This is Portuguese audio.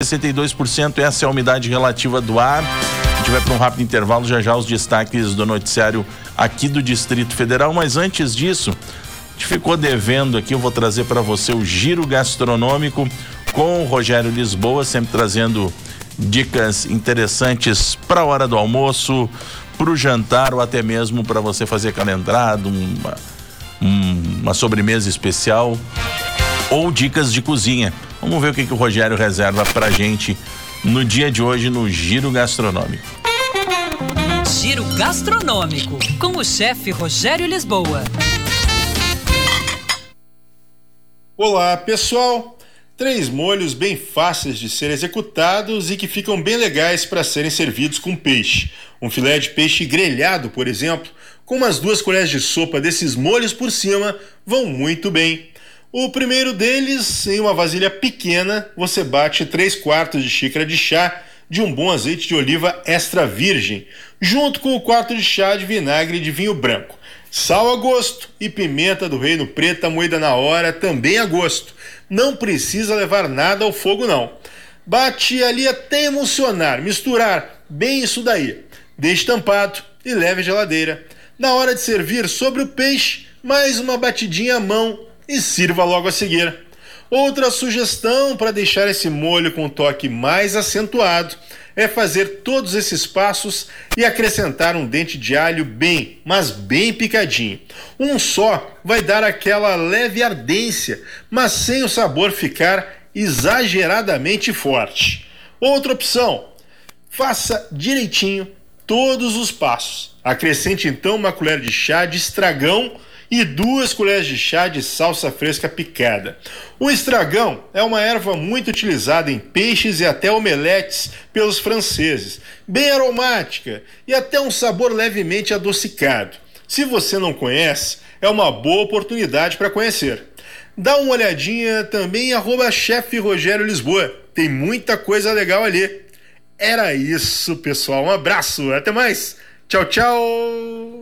62%, essa é a umidade relativa do ar. A gente vai para um rápido intervalo, já já os destaques do noticiário aqui do Distrito Federal, mas antes disso, a gente ficou devendo aqui, eu vou trazer para você o giro gastronômico com o Rogério Lisboa, sempre trazendo dicas interessantes para a hora do almoço, para o jantar ou até mesmo para você fazer calendrado, uma, uma sobremesa especial ou dicas de cozinha. Vamos ver o que, que o Rogério reserva pra gente no dia de hoje no Giro Gastronômico. Giro Gastronômico, com o chefe Rogério Lisboa. Olá, pessoal! Três molhos bem fáceis de ser executados e que ficam bem legais para serem servidos com peixe. Um filé de peixe grelhado, por exemplo, com umas duas colheres de sopa desses molhos por cima, vão muito bem. O primeiro deles, em uma vasilha pequena, você bate 3 quartos de xícara de chá de um bom azeite de oliva extra virgem, junto com o quarto de chá de vinagre de vinho branco. Sal a gosto e pimenta do reino preta moída na hora também a gosto. Não precisa levar nada ao fogo não. Bate ali até emulsionar, misturar bem isso daí. Deixe tampado e leve à geladeira. Na hora de servir sobre o peixe, mais uma batidinha à mão e sirva logo a seguir. Outra sugestão para deixar esse molho com um toque mais acentuado é fazer todos esses passos e acrescentar um dente de alho bem, mas bem picadinho. Um só vai dar aquela leve ardência, mas sem o sabor ficar exageradamente forte. Outra opção: faça direitinho todos os passos. Acrescente então uma colher de chá de estragão e duas colheres de chá de salsa fresca picada. O estragão é uma erva muito utilizada em peixes e até omeletes pelos franceses, bem aromática e até um sabor levemente adocicado. Se você não conhece, é uma boa oportunidade para conhecer. Dá uma olhadinha também em chefe. Tem muita coisa legal ali. Era isso, pessoal. Um abraço. Até mais. Tchau, tchau.